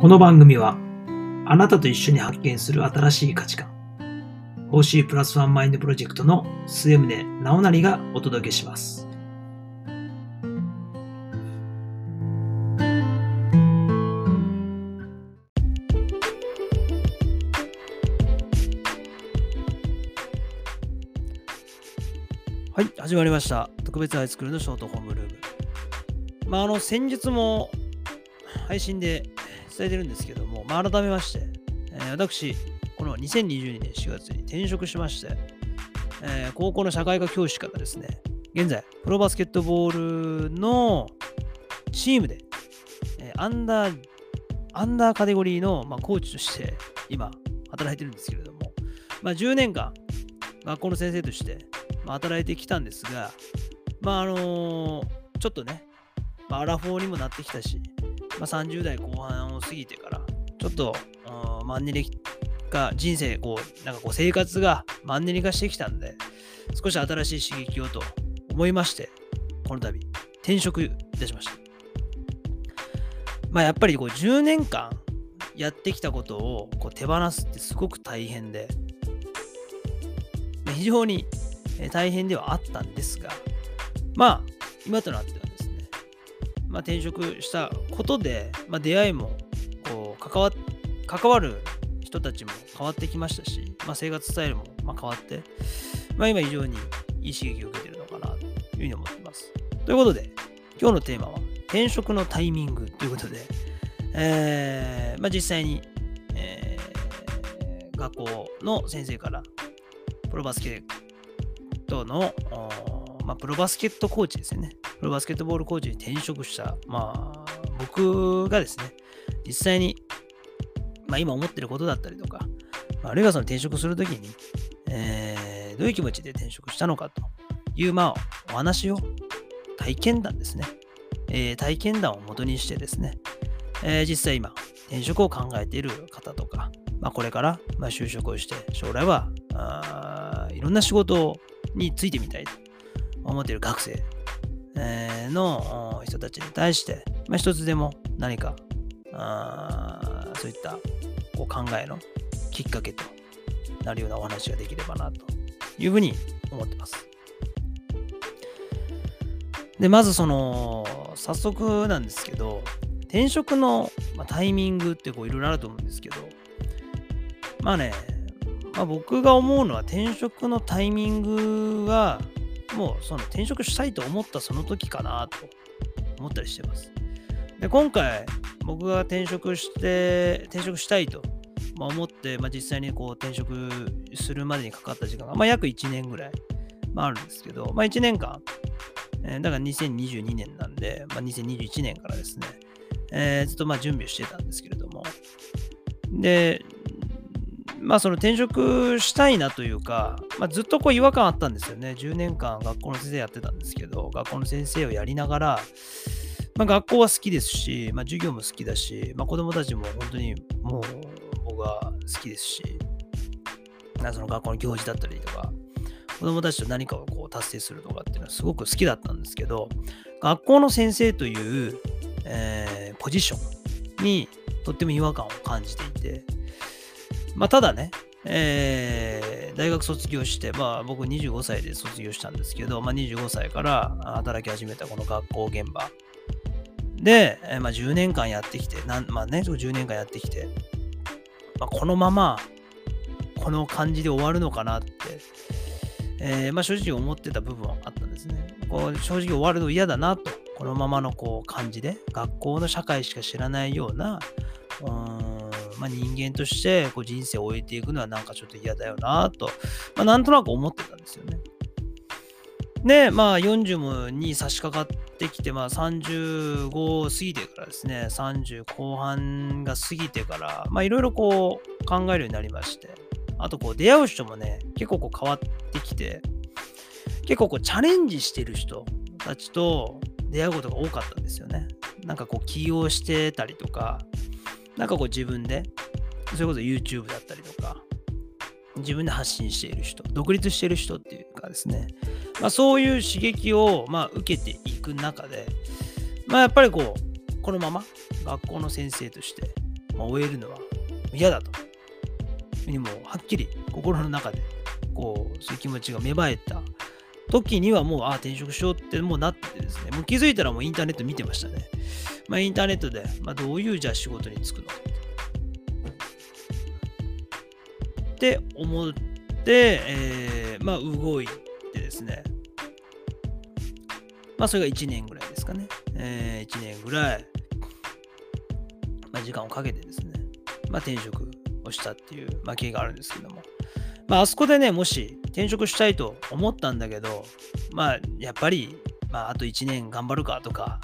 この番組はあなたと一緒に発見する新しい価値観報酬プラスワンマインドプロジェクトの末宗直成がお届けしますはい、始まりました。特別ハイスクールのショートホームルーム。まあ、あの、先日も配信で伝えてるんですけども、まあ、改めまして、えー私、この2022年4月に転職しまして、えー高校の社会科教師からですね、現在、プロバスケットボールのチームで、えーアンダー、アンダーカテゴリーの、まあ、コーチとして今、働いてるんですけれども、まあ、10年間、学校の先生として、まあ、働いてきたんですが、まああのちょっとね、まあ、アラフォーにもなってきたし、まあ、30代後半過ぎてから、ちょっと、うんマンネリ化、人生、こう、なんかこう生活がマンネリ化してきたんで、少し新しい刺激をと思いまして、この度、転職いたしました。まあやっぱりこう10年間やってきたことをこう手放すってすごく大変で、非常に大変ではあったんですが、まあ、今となってはですね、まあ、転職したことで、まあ、出会いも関わ関わる人たちも変わってきましたし、まあ、生活スタイルもまあ変わって、まあ、今非常にいい刺激を受けてるのかなというふうに思っています。ということで、今日のテーマは転職のタイミングということで、えーまあ、実際に、えー学校の先生からプロバスケットの、まあ、プロバスケットコーチですよね。プロバスケットボールコーチに転職した、まあ、僕がですね、実際に、まあ、今思ってることだったりとか、あるいはその転職するときに、えーどういう気持ちで転職したのかという、まあ、お話を、体験談ですね。えー体験談を元にしてですね、えー実際今、転職を考えている方とか、まあ、これから、ま、就職をして、将来はあいろんな仕事についてみたいと思っている学生、えーの人たちに対して、まあ、一つでも何かそういったこう考えのきっかけとなるようなお話ができればなというふうに思ってます。で、まずその、早速なんですけど、転職の、タイミングってこういろいろあると思うんですけど、まあね、まあ、僕が思うのは転職のタイミングは、もうその転職したいと思ったその時かなと思ったりしてます。で、今回僕が転職して、転職したいと思って、まあ、実際にこう転職するまでにかかった時間が、まあ、約1年ぐらい、まあ、あるんですけど、まあ、1年間、えーだから2022年なんで、まあ、2021年からですね、えーずっとまあ準備してたんですけれども、で、まあその転職したいなというか、まあ、ずっとこう違和感あったんですよね。10年間学校の先生やってたんですけど、学校の先生をやりながら、まあ、学校は好きですし、まあ、授業も好きだし、まあ、子供たちも本当にもう僕は好きですし、なその学校の行事だったりとか、子供たちと何かをこう達成するとかっていうのはすごく好きだったんですけど、学校の先生という、えーポジションにとっても違和感を感じていて、まあ、ただね、えー大学卒業して、まあ、僕25歳で卒業したんですけど、まあ、25歳から働き始めたこの学校現場で、えまあ、10年間やってきて、なんまあね、10年間やってきて、まあ、このままこの感じで終わるのかなって、えーまあ、正直思ってた部分はあったんですね。こう正直終わるの嫌だなと、このままのこう感じで、学校の社会しか知らないような、うーんまあ、人間としてこう人生を終えていくのはなんかちょっと嫌だよなと、まあ、なんとなく思ってたんですよね。で、まあ40に差し掛かってきて、まあ35過ぎてからですね、30後半が過ぎてから、まあいろいろこう考えるようになりまして、あとこう出会う人もね、結構こう変わってきて、結構こうチャレンジしてる人たちと出会うことが多かったんですよね。なんかこう起用してたりとか、なんかこう自分で、それこそ YouTube だったりとか、自分で発信している人、独立している人っていうかですね、まあ、そういう刺激をまあ受けていく中で、まあ、やっぱりこう、このまま学校の先生として、まあ、終えるのは嫌だと。にもはっきり心の中でこうそういう気持ちが芽生えた時にはもうああ転職しようってもうなってですねもう気づいたらもうインターネット見てましたね。まあ、インターネットで、まあ、どういうじゃあ仕事に就くのかって思って、えー、まあ動いてですね。まあそれが1年ぐらいですかね。えー、1年ぐらい、まあ、時間をかけてですね、まあ、転職をしたっていう、まあ、経緯があるんですけども、まあ、あそこでね、もし転職したいと思ったんだけど、まあ、やっぱり、まあ、あと1年頑張るかとか、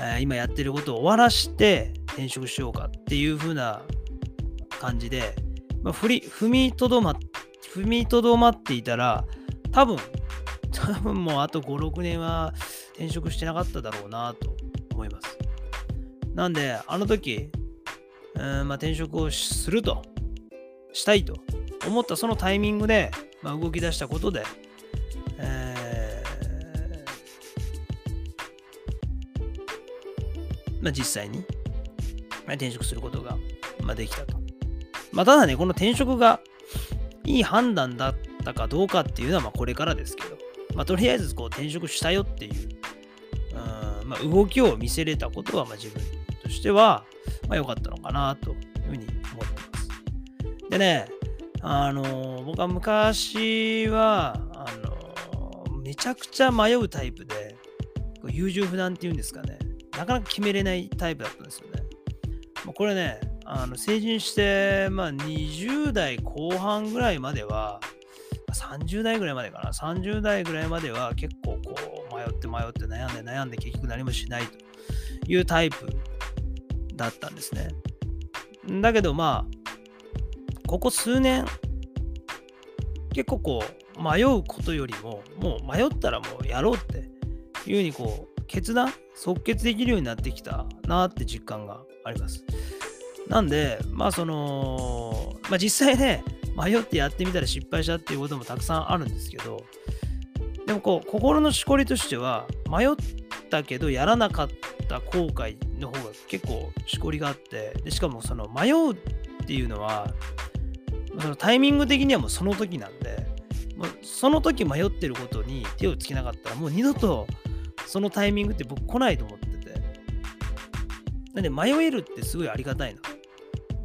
えー、今やってることを終わらして転職しようかっていう風な感じで、まあ、踏みとどま踏みとどまっていたら、多分、多分もうあと5、6年は転職してなかっただろうなと思います。なんで、あの時、うんまあ、転職をすると、したいと思ったそのタイミングで、まあ、動き出したことで、えー、まあ、実際に、まあ、転職することが、まあ、できたと。まあ、ただね、この転職がいい判断だったかどうかっていうのはまこれからですけど、まあ、とりあえずこう転職したよっていう、うんまあ、動きを見せれたことはま自分としてはま良かったのかなというふうに思ってます。でね、あの僕は昔はあのめちゃくちゃ迷うタイプで優柔不断っていうんですかねなかなか決めれないタイプだったんですよね。これねあの成人して、まあ、20代後半ぐらいまでは30代ぐらいまでかな30代ぐらいまでは結構こう迷って迷って悩んで悩んで結局何もしないというタイプだったんですね。だけどまあ、ここ数年、結構こう、迷うことよりも、もう迷ったらもうやろうっていうふうにこう、決断、即決できるようになってきたなって実感があります。なんで、まあその、まあ実際ね、迷ってやってみたら失敗したっていうこともたくさんあるんですけど、でもこう、心のしこりとしては、迷ったけどやらなかった後悔の方が結構しこりがあってでしかもその迷うっていうのはそのタイミング的にはもうその時なんでもうその時迷ってることに手をつけなかったらもう二度とそのタイミングって僕来ないと思ってて。なんで迷えるってすごいありがたいな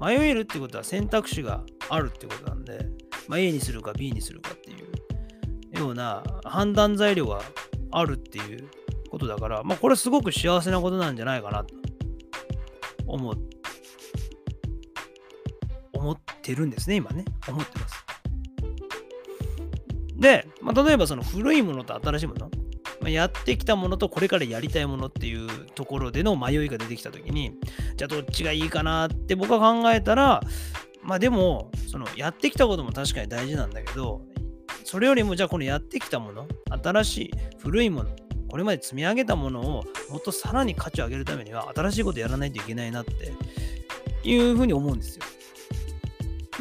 迷えるってことは選択肢があるってことなんで、まあ、A にするか B にするかっていうような判断材料があるっていうことだから、まあ、これすごく幸せなことなんじゃないかなと思思ってるんですね、今ね。思ってます。で、まあ、例えばその古いものと新しいもの、ま、やってきたものとこれからやりたいものっていうところでの迷いが出てきたときに、じゃあどっちがいいかなって僕は考えたら、まあでも、そのやってきたことも確かに大事なんだけど、それよりもじゃあこのやってきたもの、新しい、古いもの、これまで積み上げたものをもっとさらに価値を上げるためには新しいことやらないといけないなっていうふうに思うんです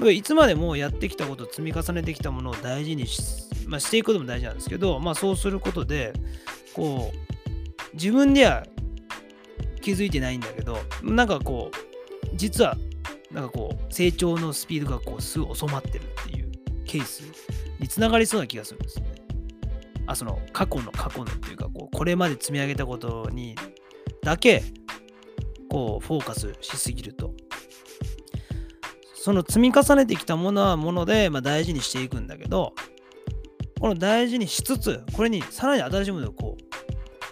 よ。いつまでもやってきたこと、積み重ねてきたものを大事にし,、まあ、していくことも大事なんですけど、まあ、そうすることで、こう、自分では気づいてないんだけど、なんかこう、実は、なんかこう、成長のスピードがこう、すぐ収まってるっていうケースにつながりそうな気がするんですよね。あその過去の過去のっていうかこうこれまで積み上げたことにだけこうフォーカスしすぎるとその積み重ねてきたものはもので、まあ、大事にしていくんだけどこの大事にしつつこれにさらに新しいものをこう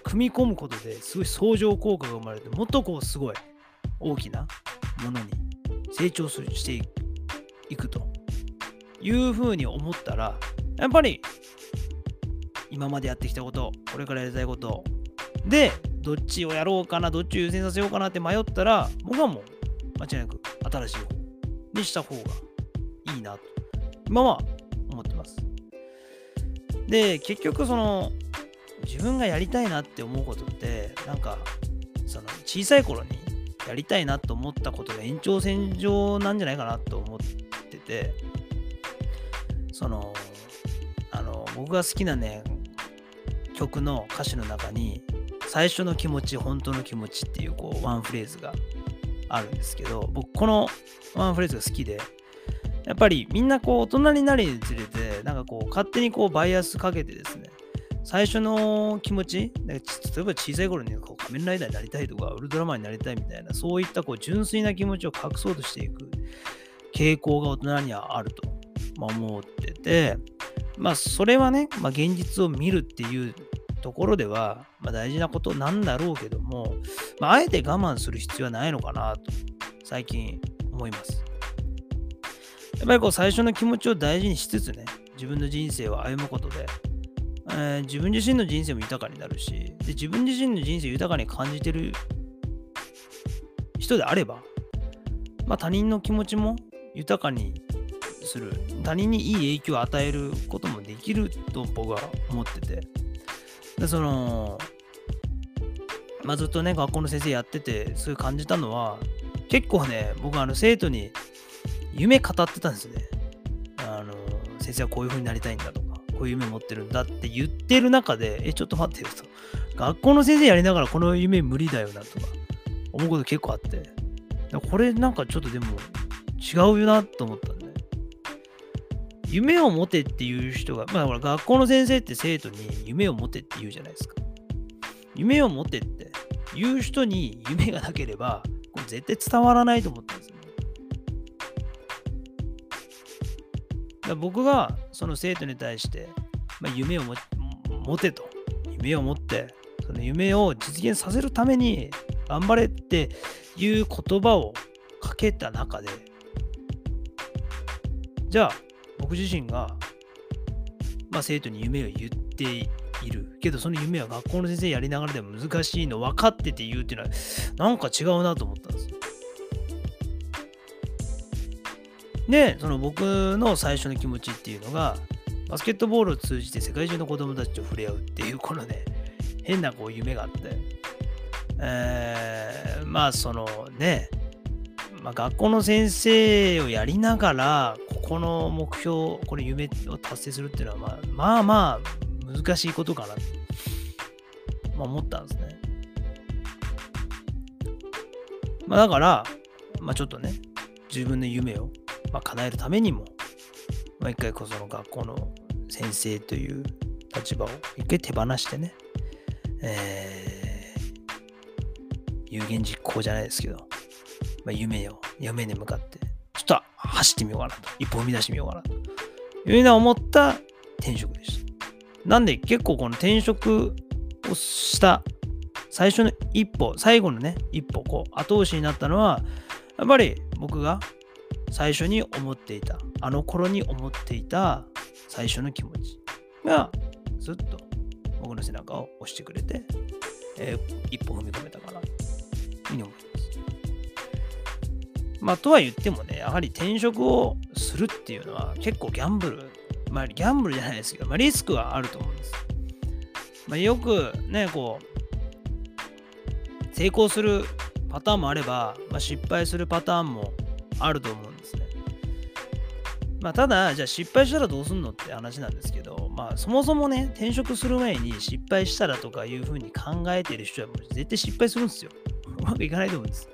組み込むことですごい相乗効果が生まれてもっとこうすごい大きなものに成長するしていくというふうに思ったらやっぱり今までやってきたこと、これからやりたいこと、で、どっちをやろうかな、どっちを優先させようかなって迷ったら、僕はもう間違いなく新しい方にした方がいいなと、今は思ってます。で、結局その、自分がやりたいなって思うことって、なんか、その小さい頃にやりたいなと思ったことが延長線上なんじゃないかなと思ってて、その、あの、僕が好きなね、曲の歌詞の中に最初の気持ち本当の気持ちっていうこうワンフレーズがあるんですけど、僕このワンフレーズが好きで、やっぱりみんなこう大人になるにつれて、なんかこう勝手にこうバイアスかけてですね、最初の気持ち、例えば小さい頃にこう仮面ライダーになりたいとか、ウルトラマンになりたいみたいな、そういったこう純粋な気持ちを隠そうとしていく傾向が大人にはあると、ま、思ってて、まあそれはね、まあ、現実を見るっていうところでは、まあ、大事なことなんだろうけども、まあ、あえて我慢する必要はないのかなと最近思います。やっぱりこう最初の気持ちを大事にしつつね、自分の人生を歩むことで、えー、自分自身の人生も豊かになるしで、自分自身の人生豊かに感じてる人であれば、まあ、他人の気持ちも豊かにする、他人にいい影響を与えることもできると僕は思ってて、でその、まあ、ずっとね、学校の先生やってて、そういう感じたのは、結構ね、僕はあの生徒に夢語ってたんですね。あの、先生はこういう風になりたいんだと、こういう夢持ってるんだって言ってる中で、え、ちょっと待ってよと。学校の先生やりながらこの夢無理だよなとか、思うこと結構あって。これなんかちょっとでも違うよなと思ったんで。夢を持てっていう人が、まあほら学校の先生って生徒に夢を持てって言うじゃないですか。夢を持てって言う人に夢がなければ、絶対伝わらないと思ったんですよだ僕がその生徒に対して、まあ、夢を持てと、夢を持って、その夢を実現させるために頑張れっていう言葉をかけた中で、じゃあ僕自身が、まあ、生徒に夢を言っているけどその夢は学校の先生やりながらでも難しいの分かってて言うっていうのはなんか違うなと思ったんですよ。でその僕の最初の気持ちっていうのがバスケットボールを通じて世界中の子供たちと触れ合うっていうこのね変なこう夢があって、えー、まあそのね、まあ、学校の先生をやりながらここの目標、これ夢を達成するっていうのは、まあまあまあ難しいことかなと、まあ、思ったんですね。まあだから、まあちょっとね、自分の夢を、まあ、叶えるためにも、まあ一回こその学校の先生という立場を一回手放してね、えー、有言実行じゃないですけど、まあ、夢を、夢に向かってちょっと走ってみようかなと。一歩踏み出してみようかなと。いうのは思った転職でした。なんで結構この転職をした最初の一歩、最後のね、一歩、こう、後押しになったのは、やっぱり僕が最初に思っていた、あの頃に思っていた最初の気持ちがずっと僕の背中を押してくれて、えー、一歩踏み込めたかなというふうに思います。まあ、とは言ってもね、やはり転職をするっていうのは結構ギャンブル、まあ、ギャンブルじゃないですけど、まあ、リスクはあると思うんです。まあ、よくね、こう、成功するパターンもあれば、まあ、失敗するパターンもあると思うんですね。まあ、ただ、じゃあ失敗したらどうすんのって話なんですけど、まあ、そもそもね、転職する前に失敗したらとかいうふうに考えてる人はもう絶対失敗するんですよ。うまくいかないと思うんです。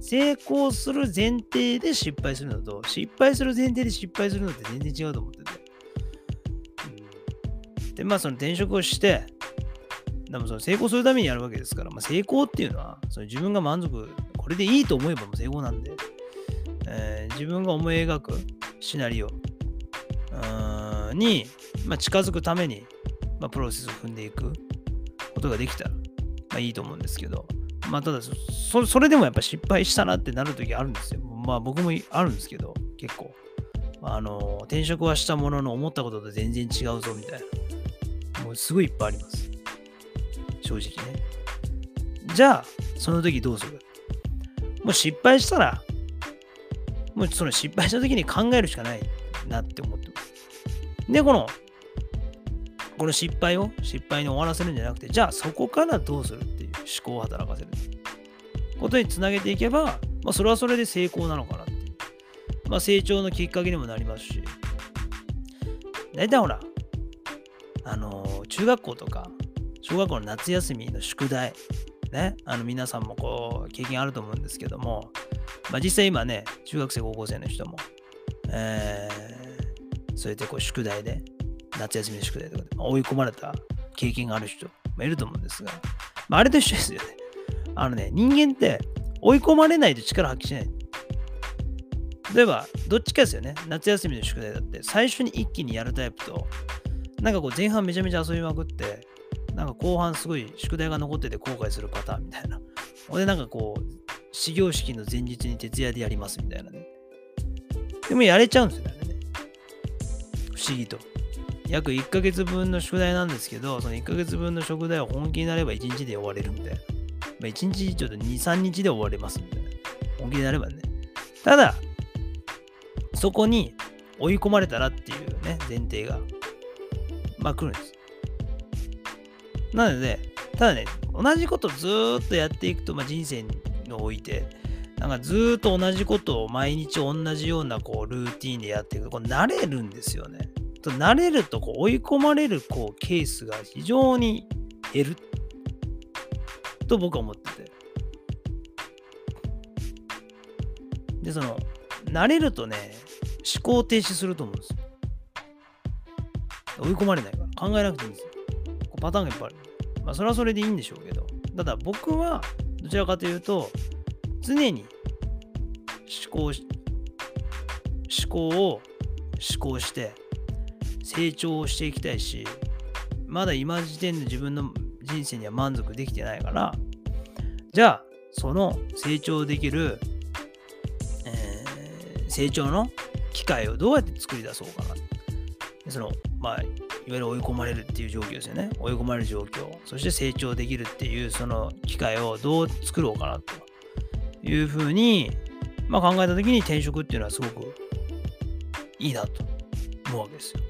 成功する前提で失敗するのと、失敗する前提で失敗するのって全然違うと思ってて。うん、で、まあその転職をして、でもその成功するためにやるわけですから、まあ、成功っていうのはその自分が満足、これでいいと思えばもう成功なんで、えー、自分が思い描くシナリオに、まあ、近づくために、まあ、プロセスを踏んでいくことができたら、まあ、いいと思うんですけど、まあ、ただそ、それでもやっぱ失敗したなってなるときあるんですよ。まあ、僕もあるんですけど、結構。あの、転職はしたものの思ったことと全然違うぞみたいな。もうすごいいっぱいあります。正直ね。じゃあ、その時どうする？もう失敗したら、もうその失敗した時に考えるしかないなって思ってます。で、この、この失敗を失敗に終わらせるんじゃなくて、じゃあそこからどうするっていう思考を働かせることにつなげていけば、まあ、それはそれで成功なのかなって。まあ、成長のきっかけにもなりますし、大体ほら、あのー、中学校とか、小学校の夏休みの宿題、ね、あの皆さんもこう経験あると思うんですけども、まあ、実際今ね、中学生、高校生の人も、えー、そうやってこう宿題で、夏休みの宿題とかで、追い込まれた経験がある人もいると思うんですが、まあ、あれと一緒ですよね。あのね、人間って追い込まれないと力発揮しない。例えば、どっちかですよね。夏休みの宿題だって、最初に一気にやるタイプと、なんかこう前半めちゃめちゃ遊びまくって、なんか後半すごい宿題が残ってて後悔するパターンみたいな。ほんでなんかこう、始業式の前日に徹夜でやりますみたいなね。でもやれちゃうんですよね。不思議と。約1ヶ月分の宿題なんですけど、その1ヶ月分の宿題を本気になれば1日で終われるみたいな。まあ、1日ちょっと2、3日で終われますみたいな。本気になればね。ただ、そこに追い込まれたらっていうね、前提が、まあ来るんです。なので、ただね、同じことずっとやっていくと、まあ、人生において、なんかずっと同じことを毎日同じようなこうルーティンでやっていくと、これ慣れるんですよね。と慣れるとこう追い込まれるこうケースが非常に減ると僕は思ってて。で、その、慣れるとね、思考停止すると思うんですよ。追い込まれないから考えなくていいんですよ。パターンがいっぱいある。まあ、それはそれでいいんでしょうけど、ただ僕はどちらかというと、常に思考し、思考を思考して成長をしていきたいし、まだ今時点で自分の人生には満足できてないから、じゃあ、その成長できる、えー、成長の機会をどうやって作り出そうかな。その、まあ、いわゆる追い込まれるっていう状況ですよね。追い込まれる状況。そして成長できるっていうその機会をどう作ろうかなというふうに、まあ、考えたときに転職っていうのはすごくいいなと思うわけですよ。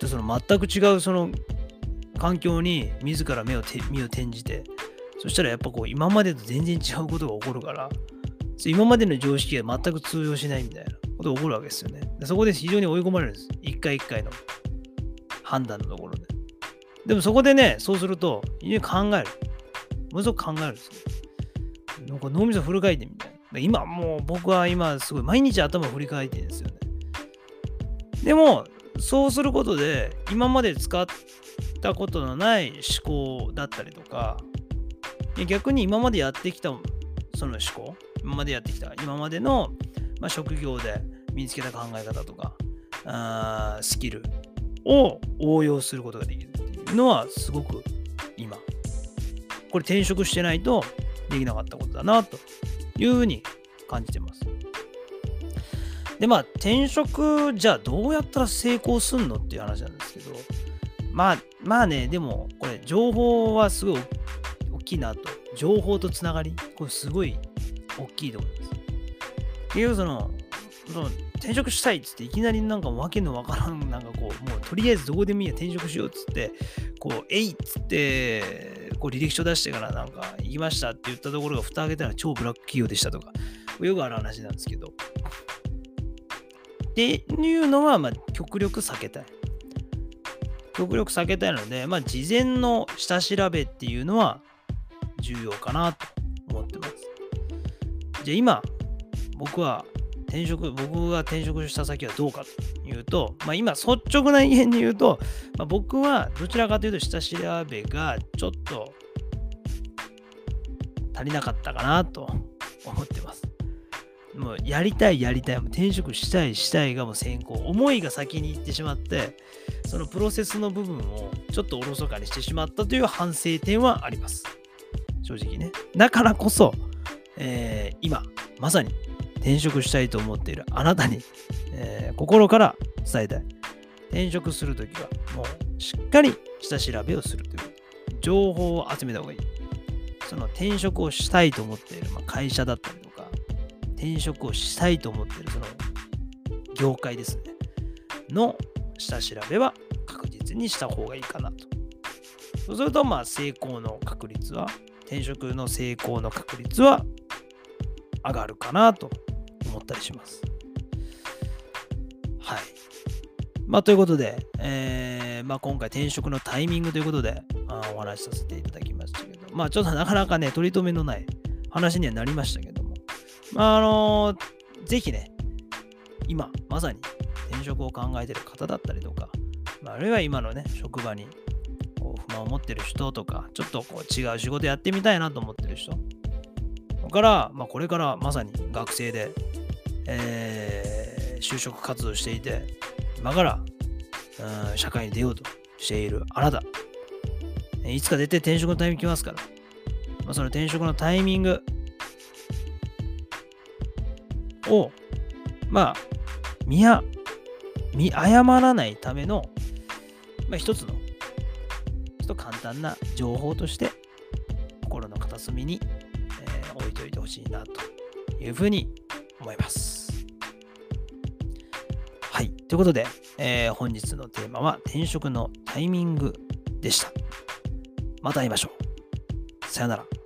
で、その全く違うその環境に自ら目を身を転じて、そしたらやっぱこう今までと全然違うことが起こるから、今までの常識が全く通用しないみたいなことが起こるわけですよね。でそこで非常に追い込まれるんです。一回一回の判断のところで。でもそこでね、そうすると、非常に考える。ものすごく考えるんですよ。なんか脳みそフル回転みたいな。今もう僕は今すごい毎日頭振り返ってるんですよね。でも、そうすることで、今まで使ったことのない思考だったりとか、逆に今までやってきたその思考、今までやってきた、今までの、まあ、職業で身につけた考え方とか、あスキルを応用することができるっていうのはすごく今、これ転職してないとできなかったことだなというふうに感じてます。で、まあ転職じゃあどうやったら成功すんのっていう話なんですけど、まあまあね、でもこれ情報はすごい大きいなと。情報とつながり、これすごい大きいと思います。結局その、転職したいっつっていきなりなんかわけのわからん、なんかこう、もうとりあえずどこでもいいや転職しようっつって、こう、えいっつって、こう履歴書出してからなんか行きましたって言ったところが蓋開けたら超ブラック企業でしたとか、よくある話なんですけど。っていうのは、まあ、極力避けたい。極力避けたいので、まあ、事前の下調べっていうのは重要かなと思ってます。じゃあ今、僕は転職、僕が転職した先はどうかというと、まあ、今、率直な意見で言うと、まあ、僕はどちらかというと下調べがちょっと足りなかったかなと思ってます。もうやりたい、やりたい、も転職したい、したいがもう先行、思いが先に行ってしまって、そのプロセスの部分をちょっとおろそかにしてしまったという反省点はあります。正直ね。だからこそ、えー、今、まさに転職したいと思っているあなたに、えー、心から伝えたい。転職するときは、もうしっかり下調べをするという。情報を集めた方がいい。その転職をしたいと思っている、まあ、会社だったりとか、転職をしたいと思っている、その業界ですね。の下調べは確実にした方がいいかなと。そうすると、まあ、成功の確率は、転職の成功の確率は上がるかなと思ったりします。はい。まあ、ということで、えーまあ、今回転職のタイミングということであお話しさせていただきましたけど、まあ、ちょっとなかなかね、取り留めのない話にはなりましたけども、まあ、あのぜひね、今、まさに転職を考えている方だったりとか、まあ、あるいは今のね、職場にこう不満を持ってる人とか、ちょっとこう違う仕事やってみたいなと思ってる人から、まあ、これからまさに学生で、えー就職活動していて、今から、うん社会に出ようとしているあなた、いつか絶対転職のタイミング来ますから、まあ、その転職のタイミングを、まあ、見や、見誤らないための、まあ、一つの、ちょっと簡単な情報として、心の片隅に、えー置いといてほしいなというふうに思います。はい。ということで、えー本日のテーマは転職のタイミングでした。また会いましょう。さよなら。